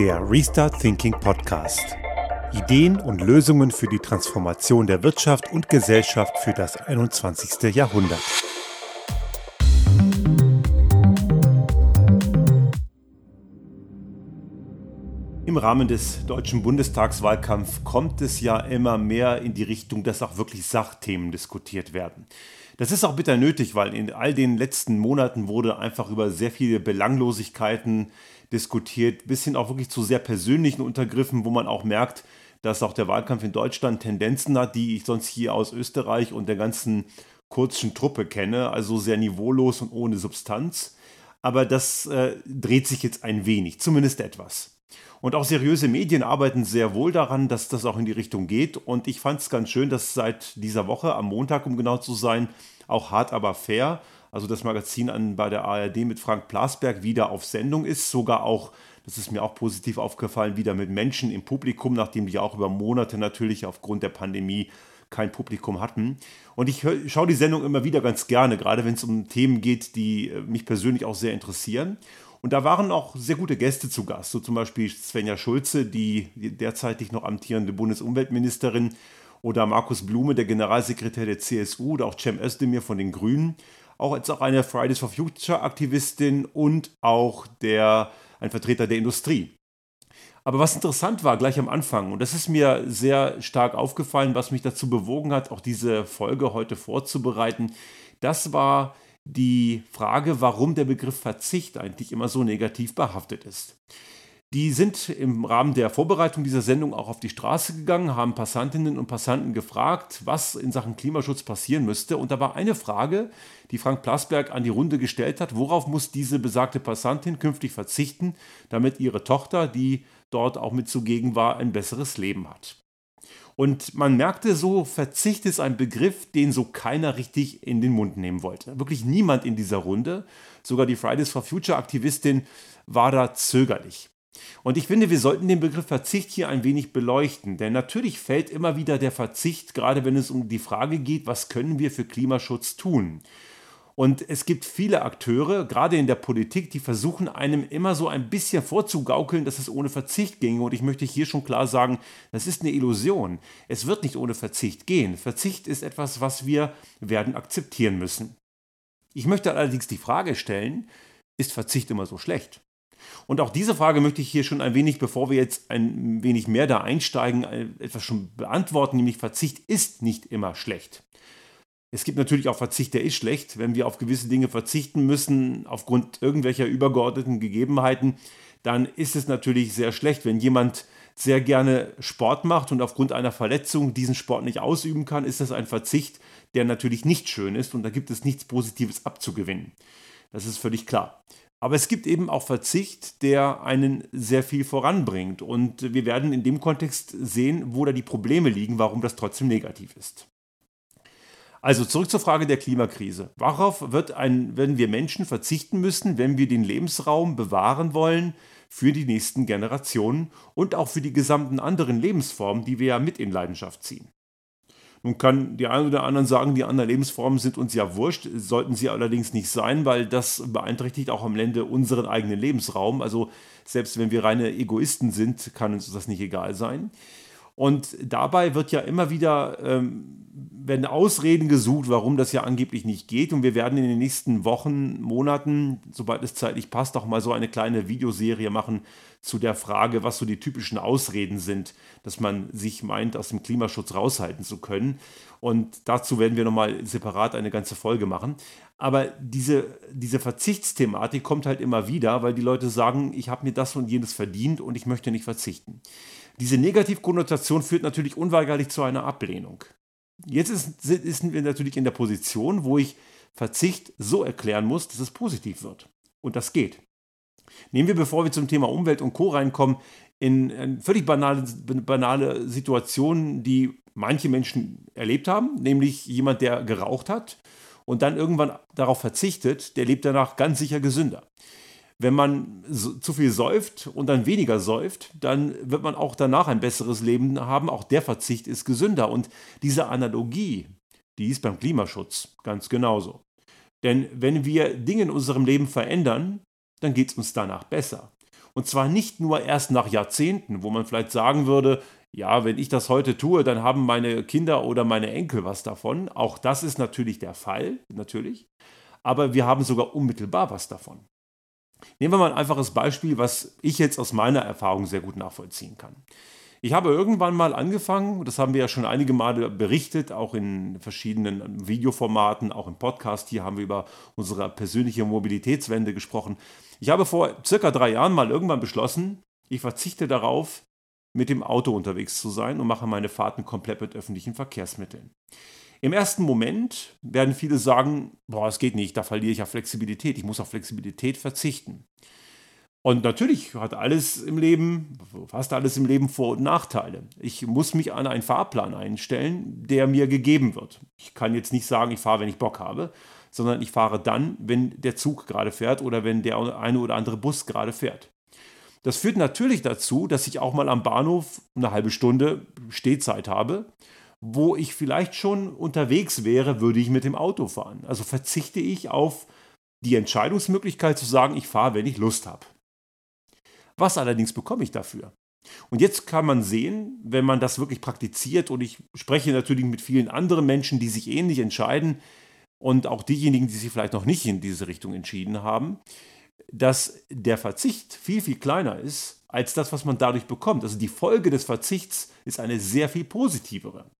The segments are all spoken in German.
Der Restart Thinking Podcast. Ideen und Lösungen für die Transformation der Wirtschaft und Gesellschaft für das 21. Jahrhundert. Im Rahmen des deutschen Bundestagswahlkampfs kommt es ja immer mehr in die Richtung, dass auch wirklich Sachthemen diskutiert werden. Das ist auch bitter nötig, weil in all den letzten Monaten wurde einfach über sehr viele Belanglosigkeiten diskutiert, bis hin auch wirklich zu sehr persönlichen Untergriffen, wo man auch merkt, dass auch der Wahlkampf in Deutschland Tendenzen hat, die ich sonst hier aus Österreich und der ganzen kurzen Truppe kenne, also sehr niveaulos und ohne Substanz. Aber das äh, dreht sich jetzt ein wenig, zumindest etwas. Und auch seriöse Medien arbeiten sehr wohl daran, dass das auch in die Richtung geht. Und ich fand es ganz schön, dass seit dieser Woche, am Montag, um genau zu sein, auch hart aber fair, also das Magazin an, bei der ARD mit Frank Plasberg wieder auf Sendung ist, sogar auch, das ist mir auch positiv aufgefallen, wieder mit Menschen im Publikum, nachdem die auch über Monate natürlich aufgrund der Pandemie kein Publikum hatten. Und ich schaue die Sendung immer wieder ganz gerne, gerade wenn es um Themen geht, die äh, mich persönlich auch sehr interessieren. Und da waren auch sehr gute Gäste zu Gast, so zum Beispiel Svenja Schulze, die derzeitig noch amtierende Bundesumweltministerin, oder Markus Blume, der Generalsekretär der CSU, oder auch Cem Özdemir von den Grünen, auch als auch eine Fridays for Future Aktivistin und auch der, ein Vertreter der Industrie. Aber was interessant war gleich am Anfang, und das ist mir sehr stark aufgefallen, was mich dazu bewogen hat, auch diese Folge heute vorzubereiten, das war die Frage, warum der Begriff Verzicht eigentlich immer so negativ behaftet ist. Die sind im Rahmen der Vorbereitung dieser Sendung auch auf die Straße gegangen, haben Passantinnen und Passanten gefragt, was in Sachen Klimaschutz passieren müsste. Und da war eine Frage, die Frank Plasberg an die Runde gestellt hat, worauf muss diese besagte Passantin künftig verzichten, damit ihre Tochter, die dort auch mit zugegen war, ein besseres Leben hat. Und man merkte so, Verzicht ist ein Begriff, den so keiner richtig in den Mund nehmen wollte. Wirklich niemand in dieser Runde, sogar die Fridays for Future Aktivistin war da zögerlich. Und ich finde, wir sollten den Begriff Verzicht hier ein wenig beleuchten, denn natürlich fällt immer wieder der Verzicht, gerade wenn es um die Frage geht, was können wir für Klimaschutz tun. Und es gibt viele Akteure, gerade in der Politik, die versuchen einem immer so ein bisschen vorzugaukeln, dass es ohne Verzicht ginge. Und ich möchte hier schon klar sagen, das ist eine Illusion. Es wird nicht ohne Verzicht gehen. Verzicht ist etwas, was wir werden akzeptieren müssen. Ich möchte allerdings die Frage stellen, ist Verzicht immer so schlecht? Und auch diese Frage möchte ich hier schon ein wenig, bevor wir jetzt ein wenig mehr da einsteigen, etwas schon beantworten, nämlich Verzicht ist nicht immer schlecht. Es gibt natürlich auch Verzicht, der ist schlecht. Wenn wir auf gewisse Dinge verzichten müssen, aufgrund irgendwelcher übergeordneten Gegebenheiten, dann ist es natürlich sehr schlecht, wenn jemand sehr gerne Sport macht und aufgrund einer Verletzung diesen Sport nicht ausüben kann, ist das ein Verzicht, der natürlich nicht schön ist und da gibt es nichts Positives abzugewinnen. Das ist völlig klar. Aber es gibt eben auch Verzicht, der einen sehr viel voranbringt. Und wir werden in dem Kontext sehen, wo da die Probleme liegen, warum das trotzdem negativ ist. Also zurück zur Frage der Klimakrise. Worauf wird ein, werden wir Menschen verzichten müssen, wenn wir den Lebensraum bewahren wollen für die nächsten Generationen und auch für die gesamten anderen Lebensformen, die wir ja mit in Leidenschaft ziehen? Nun kann die einen oder anderen sagen, die anderen Lebensformen sind uns ja wurscht, sollten sie allerdings nicht sein, weil das beeinträchtigt auch am Ende unseren eigenen Lebensraum. Also selbst wenn wir reine Egoisten sind, kann uns das nicht egal sein. Und dabei wird ja immer wieder ähm, werden Ausreden gesucht, warum das ja angeblich nicht geht. Und wir werden in den nächsten Wochen, Monaten, sobald es zeitlich passt, auch mal so eine kleine Videoserie machen zu der Frage, was so die typischen Ausreden sind, dass man sich meint, aus dem Klimaschutz raushalten zu können. Und dazu werden wir nochmal separat eine ganze Folge machen. Aber diese, diese Verzichtsthematik kommt halt immer wieder, weil die Leute sagen, ich habe mir das und jenes verdient und ich möchte nicht verzichten. Diese Negativkonnotation führt natürlich unweigerlich zu einer Ablehnung. Jetzt ist, sind wir natürlich in der Position, wo ich Verzicht so erklären muss, dass es positiv wird. Und das geht. Nehmen wir, bevor wir zum Thema Umwelt und Co. reinkommen, in eine völlig banale, banale Situationen, die manche Menschen erlebt haben, nämlich jemand, der geraucht hat und dann irgendwann darauf verzichtet, der lebt danach ganz sicher gesünder wenn man zu viel säuft und dann weniger säuft, dann wird man auch danach ein besseres Leben haben. Auch der Verzicht ist gesünder. Und diese Analogie, die ist beim Klimaschutz ganz genauso. Denn wenn wir Dinge in unserem Leben verändern, dann geht es uns danach besser. Und zwar nicht nur erst nach Jahrzehnten, wo man vielleicht sagen würde, ja, wenn ich das heute tue, dann haben meine Kinder oder meine Enkel was davon. Auch das ist natürlich der Fall, natürlich. Aber wir haben sogar unmittelbar was davon. Nehmen wir mal ein einfaches Beispiel, was ich jetzt aus meiner Erfahrung sehr gut nachvollziehen kann. Ich habe irgendwann mal angefangen, das haben wir ja schon einige Male berichtet, auch in verschiedenen Videoformaten, auch im Podcast. Hier haben wir über unsere persönliche Mobilitätswende gesprochen. Ich habe vor circa drei Jahren mal irgendwann beschlossen, ich verzichte darauf, mit dem Auto unterwegs zu sein und mache meine Fahrten komplett mit öffentlichen Verkehrsmitteln. Im ersten Moment werden viele sagen, boah, es geht nicht, da verliere ich ja Flexibilität, ich muss auf Flexibilität verzichten. Und natürlich hat alles im Leben, fast alles im Leben Vor- und Nachteile. Ich muss mich an einen Fahrplan einstellen, der mir gegeben wird. Ich kann jetzt nicht sagen, ich fahre, wenn ich Bock habe, sondern ich fahre dann, wenn der Zug gerade fährt oder wenn der eine oder andere Bus gerade fährt. Das führt natürlich dazu, dass ich auch mal am Bahnhof eine halbe Stunde Stehzeit habe, wo ich vielleicht schon unterwegs wäre, würde ich mit dem Auto fahren. Also verzichte ich auf die Entscheidungsmöglichkeit zu sagen, ich fahre, wenn ich Lust habe. Was allerdings bekomme ich dafür? Und jetzt kann man sehen, wenn man das wirklich praktiziert, und ich spreche natürlich mit vielen anderen Menschen, die sich ähnlich entscheiden, und auch diejenigen, die sich vielleicht noch nicht in diese Richtung entschieden haben, dass der Verzicht viel, viel kleiner ist als das, was man dadurch bekommt. Also die Folge des Verzichts ist eine sehr viel positivere.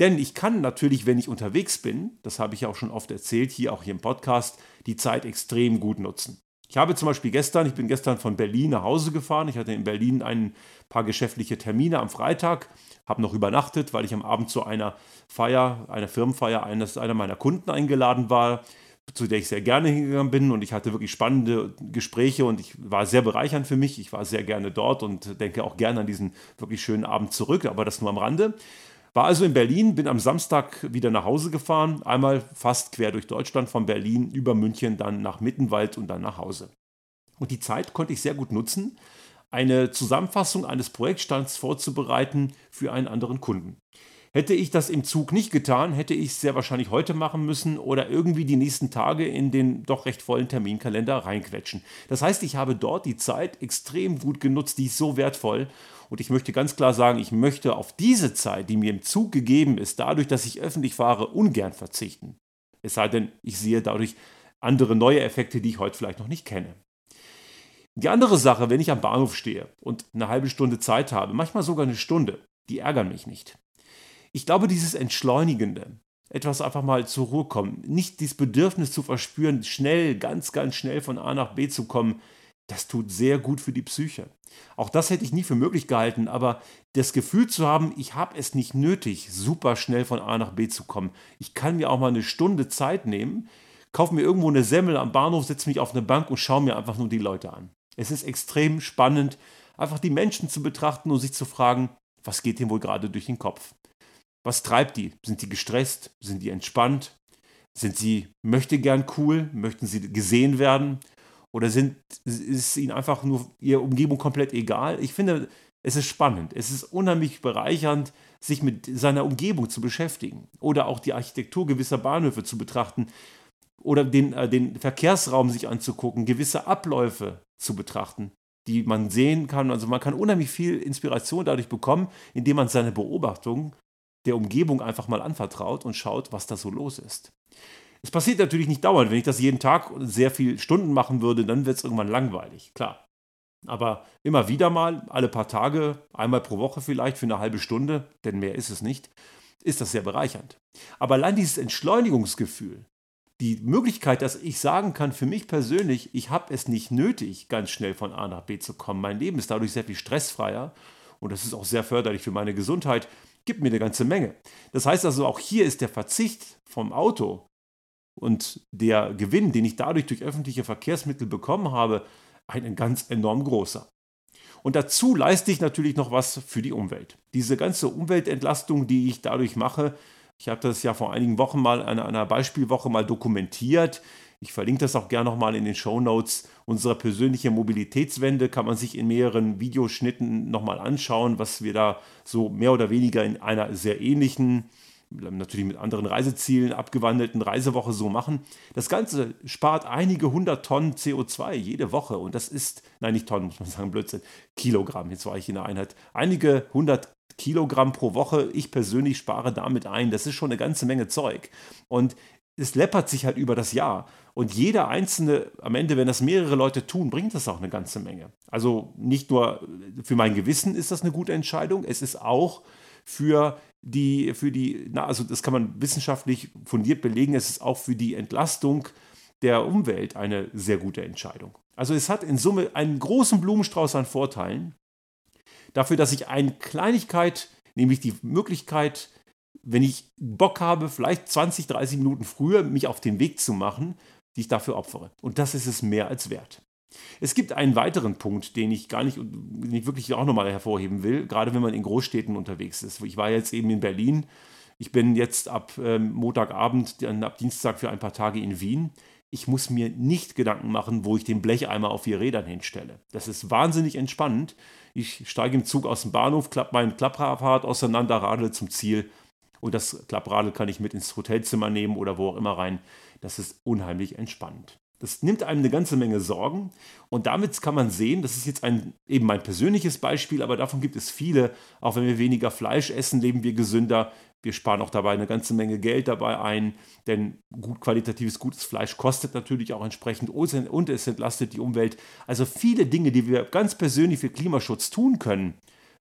Denn ich kann natürlich, wenn ich unterwegs bin, das habe ich ja auch schon oft erzählt, hier auch hier im Podcast, die Zeit extrem gut nutzen. Ich habe zum Beispiel gestern, ich bin gestern von Berlin nach Hause gefahren. Ich hatte in Berlin ein paar geschäftliche Termine am Freitag, habe noch übernachtet, weil ich am Abend zu einer Feier, einer Firmenfeier eines einer meiner Kunden eingeladen war zu der ich sehr gerne hingegangen bin und ich hatte wirklich spannende Gespräche und ich war sehr bereichernd für mich. Ich war sehr gerne dort und denke auch gerne an diesen wirklich schönen Abend zurück, aber das nur am Rande. War also in Berlin, bin am Samstag wieder nach Hause gefahren, einmal fast quer durch Deutschland von Berlin über München, dann nach Mittenwald und dann nach Hause. Und die Zeit konnte ich sehr gut nutzen, eine Zusammenfassung eines Projektstands vorzubereiten für einen anderen Kunden. Hätte ich das im Zug nicht getan, hätte ich es sehr wahrscheinlich heute machen müssen oder irgendwie die nächsten Tage in den doch recht vollen Terminkalender reinquetschen. Das heißt, ich habe dort die Zeit extrem gut genutzt, die ist so wertvoll. Und ich möchte ganz klar sagen, ich möchte auf diese Zeit, die mir im Zug gegeben ist, dadurch, dass ich öffentlich fahre, ungern verzichten. Es sei denn, ich sehe dadurch andere neue Effekte, die ich heute vielleicht noch nicht kenne. Die andere Sache, wenn ich am Bahnhof stehe und eine halbe Stunde Zeit habe, manchmal sogar eine Stunde, die ärgern mich nicht ich glaube, dieses Entschleunigende, etwas einfach mal zur Ruhe kommen, nicht dieses Bedürfnis zu verspüren, schnell, ganz, ganz schnell von A nach B zu kommen, das tut sehr gut für die Psyche. Auch das hätte ich nie für möglich gehalten, aber das Gefühl zu haben, ich habe es nicht nötig, super schnell von A nach B zu kommen. Ich kann mir auch mal eine Stunde Zeit nehmen, kaufe mir irgendwo eine Semmel am Bahnhof, setze mich auf eine Bank und schaue mir einfach nur die Leute an. Es ist extrem spannend, einfach die Menschen zu betrachten und sich zu fragen, was geht dem wohl gerade durch den Kopf? Was treibt die? Sind die gestresst? Sind die entspannt? Sind sie möchte gern cool? Möchten sie gesehen werden? Oder sind, ist ihnen einfach nur ihre Umgebung komplett egal? Ich finde, es ist spannend. Es ist unheimlich bereichernd, sich mit seiner Umgebung zu beschäftigen. Oder auch die Architektur gewisser Bahnhöfe zu betrachten. Oder den, äh, den Verkehrsraum sich anzugucken, gewisse Abläufe zu betrachten, die man sehen kann. Also man kann unheimlich viel Inspiration dadurch bekommen, indem man seine Beobachtungen der Umgebung einfach mal anvertraut und schaut, was da so los ist. Es passiert natürlich nicht dauernd. Wenn ich das jeden Tag sehr viele Stunden machen würde, dann wird es irgendwann langweilig, klar. Aber immer wieder mal, alle paar Tage, einmal pro Woche vielleicht für eine halbe Stunde, denn mehr ist es nicht, ist das sehr bereichernd. Aber allein dieses Entschleunigungsgefühl, die Möglichkeit, dass ich sagen kann, für mich persönlich, ich habe es nicht nötig, ganz schnell von A nach B zu kommen. Mein Leben ist dadurch sehr viel stressfreier und das ist auch sehr förderlich für meine Gesundheit gibt mir eine ganze Menge. Das heißt also, auch hier ist der Verzicht vom Auto und der Gewinn, den ich dadurch durch öffentliche Verkehrsmittel bekommen habe, ein ganz enorm großer. Und dazu leiste ich natürlich noch was für die Umwelt. Diese ganze Umweltentlastung, die ich dadurch mache, ich habe das ja vor einigen Wochen mal in einer Beispielwoche mal dokumentiert. Ich verlinke das auch gerne nochmal in den Show Notes. Unsere persönliche Mobilitätswende kann man sich in mehreren Videoschnitten nochmal anschauen, was wir da so mehr oder weniger in einer sehr ähnlichen natürlich mit anderen Reisezielen, abgewandelten Reisewoche so machen. Das Ganze spart einige hundert Tonnen CO2 jede Woche und das ist, nein, nicht Tonnen, muss man sagen, Blödsinn, Kilogramm, jetzt war ich in der Einheit. Einige hundert Kilogramm pro Woche. Ich persönlich spare damit ein. Das ist schon eine ganze Menge Zeug. Und es läppert sich halt über das Jahr. Und jeder einzelne, am Ende, wenn das mehrere Leute tun, bringt das auch eine ganze Menge. Also nicht nur für mein Gewissen ist das eine gute Entscheidung, es ist auch für die, für die, na, also das kann man wissenschaftlich fundiert belegen, es ist auch für die Entlastung der Umwelt eine sehr gute Entscheidung. Also es hat in Summe einen großen Blumenstrauß an Vorteilen. Dafür, dass ich eine Kleinigkeit, nämlich die Möglichkeit, wenn ich Bock habe, vielleicht 20, 30 Minuten früher mich auf den Weg zu machen, die ich dafür opfere. Und das ist es mehr als wert. Es gibt einen weiteren Punkt, den ich gar nicht, nicht wirklich auch nochmal hervorheben will, gerade wenn man in Großstädten unterwegs ist. Ich war jetzt eben in Berlin. Ich bin jetzt ab ähm, Montagabend, dann ab Dienstag für ein paar Tage in Wien. Ich muss mir nicht Gedanken machen, wo ich den Blecheimer auf vier Rädern hinstelle. Das ist wahnsinnig entspannend. Ich steige im Zug aus dem Bahnhof, klappe mein Klapprad auseinander, radle zum Ziel und das Klappradl kann ich mit ins Hotelzimmer nehmen oder wo auch immer rein. Das ist unheimlich entspannend. Das nimmt einem eine ganze Menge Sorgen und damit kann man sehen, das ist jetzt ein, eben mein persönliches Beispiel, aber davon gibt es viele. Auch wenn wir weniger Fleisch essen, leben wir gesünder. Wir sparen auch dabei eine ganze Menge Geld dabei ein, denn gut qualitatives, gutes Fleisch kostet natürlich auch entsprechend und es entlastet die Umwelt. Also viele Dinge, die wir ganz persönlich für Klimaschutz tun können,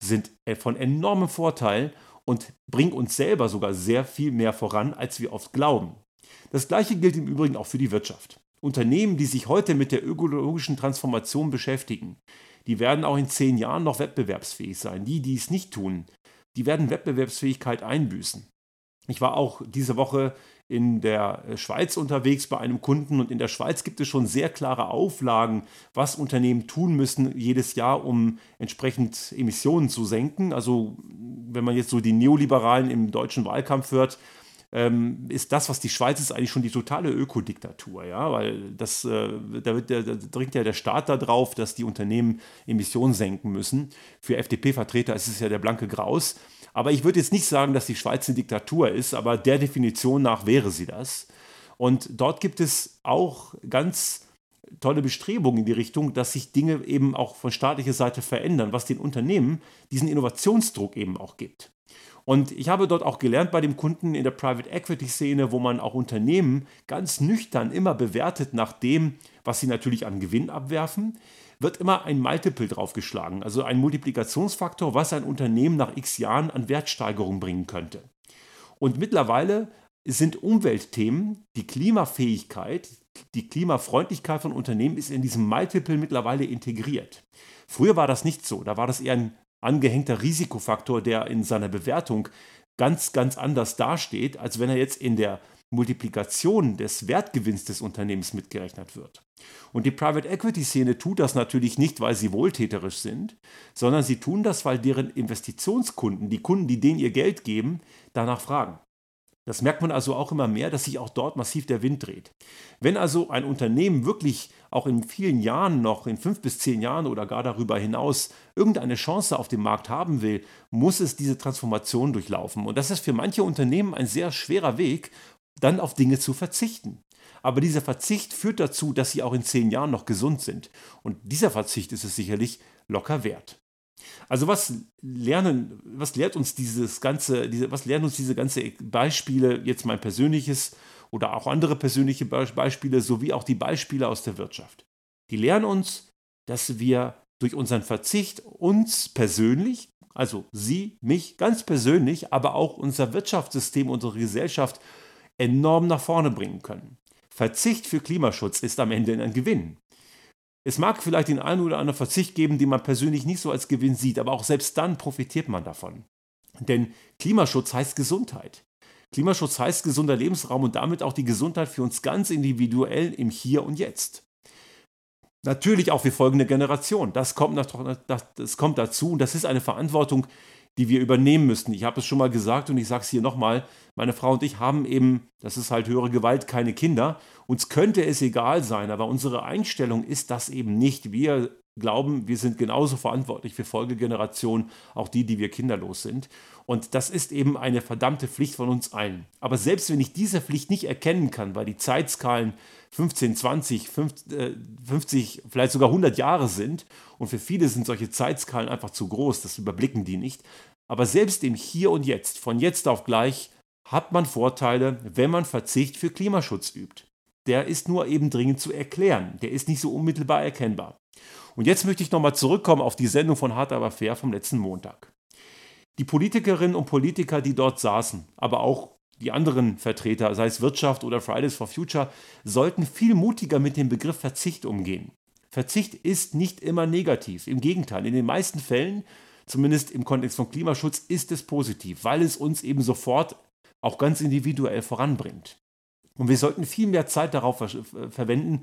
sind von enormem Vorteil und bringen uns selber sogar sehr viel mehr voran, als wir oft glauben. Das gleiche gilt im Übrigen auch für die Wirtschaft. Unternehmen, die sich heute mit der ökologischen Transformation beschäftigen, die werden auch in zehn Jahren noch wettbewerbsfähig sein. Die, die es nicht tun, die werden Wettbewerbsfähigkeit einbüßen. Ich war auch diese Woche in der Schweiz unterwegs bei einem Kunden und in der Schweiz gibt es schon sehr klare Auflagen, was Unternehmen tun müssen jedes Jahr, um entsprechend Emissionen zu senken. Also wenn man jetzt so die Neoliberalen im deutschen Wahlkampf hört, ähm, ist das, was die Schweiz ist, eigentlich schon die totale Ökodiktatur, ja, weil das, äh, da, wird der, da dringt ja der Staat darauf, dass die Unternehmen Emissionen senken müssen. Für FDP-Vertreter ist es ja der blanke Graus. Aber ich würde jetzt nicht sagen, dass die Schweiz eine Diktatur ist, aber der Definition nach wäre sie das. Und dort gibt es auch ganz tolle Bestrebungen in die Richtung, dass sich Dinge eben auch von staatlicher Seite verändern, was den Unternehmen diesen Innovationsdruck eben auch gibt. Und ich habe dort auch gelernt bei dem Kunden in der Private Equity Szene, wo man auch Unternehmen ganz nüchtern immer bewertet nach dem, was sie natürlich an Gewinn abwerfen, wird immer ein Multiple draufgeschlagen, also ein Multiplikationsfaktor, was ein Unternehmen nach x Jahren an Wertsteigerung bringen könnte. Und mittlerweile sind Umweltthemen, die Klimafähigkeit, die Klimafreundlichkeit von Unternehmen ist in diesem Multiple mittlerweile integriert. Früher war das nicht so, da war das eher ein angehängter Risikofaktor, der in seiner Bewertung ganz, ganz anders dasteht, als wenn er jetzt in der Multiplikation des Wertgewinns des Unternehmens mitgerechnet wird. Und die Private Equity Szene tut das natürlich nicht, weil sie wohltäterisch sind, sondern sie tun das, weil deren Investitionskunden, die Kunden, die denen ihr Geld geben, danach fragen. Das merkt man also auch immer mehr, dass sich auch dort massiv der Wind dreht. Wenn also ein Unternehmen wirklich auch in vielen Jahren noch, in fünf bis zehn Jahren oder gar darüber hinaus, irgendeine Chance auf dem Markt haben will, muss es diese Transformation durchlaufen. Und das ist für manche Unternehmen ein sehr schwerer Weg, dann auf Dinge zu verzichten. Aber dieser Verzicht führt dazu, dass sie auch in zehn Jahren noch gesund sind. Und dieser Verzicht ist es sicherlich locker wert. Also was lernen, was lehrt uns dieses ganze, diese, was lernen uns diese ganze Beispiele, jetzt mein persönliches oder auch andere persönliche Beispiele, sowie auch die Beispiele aus der Wirtschaft? Die lernen uns, dass wir durch unseren Verzicht uns persönlich, also Sie, mich ganz persönlich, aber auch unser Wirtschaftssystem, unsere Gesellschaft enorm nach vorne bringen können. Verzicht für Klimaschutz ist am Ende ein Gewinn. Es mag vielleicht den einen oder anderen Verzicht geben, den man persönlich nicht so als Gewinn sieht, aber auch selbst dann profitiert man davon. Denn Klimaschutz heißt Gesundheit. Klimaschutz heißt gesunder Lebensraum und damit auch die Gesundheit für uns ganz individuell im Hier und Jetzt. Natürlich auch für folgende Generation. Das kommt, das kommt dazu und das ist eine Verantwortung, die wir übernehmen müssten. Ich habe es schon mal gesagt und ich sage es hier nochmal. Meine Frau und ich haben eben, das ist halt höhere Gewalt, keine Kinder. Uns könnte es egal sein, aber unsere Einstellung ist das eben nicht. Wir glauben, wir sind genauso verantwortlich für Folgegenerationen, auch die, die wir kinderlos sind. Und das ist eben eine verdammte Pflicht von uns allen. Aber selbst wenn ich diese Pflicht nicht erkennen kann, weil die Zeitskalen 15, 20, 50, vielleicht sogar 100 Jahre sind und für viele sind solche Zeitskalen einfach zu groß, das überblicken die nicht. Aber selbst im Hier und Jetzt, von jetzt auf gleich, hat man Vorteile, wenn man Verzicht für Klimaschutz übt. Der ist nur eben dringend zu erklären, der ist nicht so unmittelbar erkennbar. Und jetzt möchte ich nochmal zurückkommen auf die Sendung von Hart aber fair vom letzten Montag. Die Politikerinnen und Politiker, die dort saßen, aber auch die anderen Vertreter, sei es Wirtschaft oder Fridays for Future, sollten viel mutiger mit dem Begriff Verzicht umgehen. Verzicht ist nicht immer negativ. Im Gegenteil, in den meisten Fällen, zumindest im Kontext von Klimaschutz, ist es positiv, weil es uns eben sofort auch ganz individuell voranbringt. Und wir sollten viel mehr Zeit darauf ver verwenden,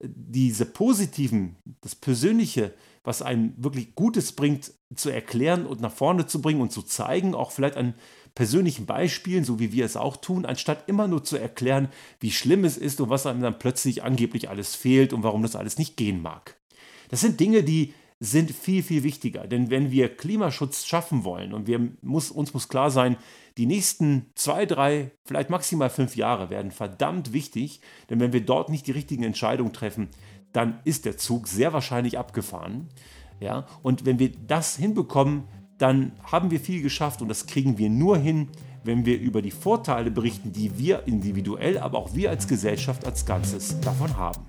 diese positiven, das Persönliche, was einem wirklich Gutes bringt, zu erklären und nach vorne zu bringen und zu zeigen, auch vielleicht an persönlichen Beispielen, so wie wir es auch tun, anstatt immer nur zu erklären, wie schlimm es ist und was einem dann plötzlich angeblich alles fehlt und warum das alles nicht gehen mag. Das sind Dinge, die sind viel, viel wichtiger. Denn wenn wir Klimaschutz schaffen wollen und wir muss, uns muss klar sein, die nächsten zwei, drei, vielleicht maximal fünf Jahre werden verdammt wichtig. Denn wenn wir dort nicht die richtigen Entscheidungen treffen, dann ist der Zug sehr wahrscheinlich abgefahren. Ja? Und wenn wir das hinbekommen, dann haben wir viel geschafft und das kriegen wir nur hin, wenn wir über die Vorteile berichten, die wir individuell, aber auch wir als Gesellschaft als Ganzes davon haben.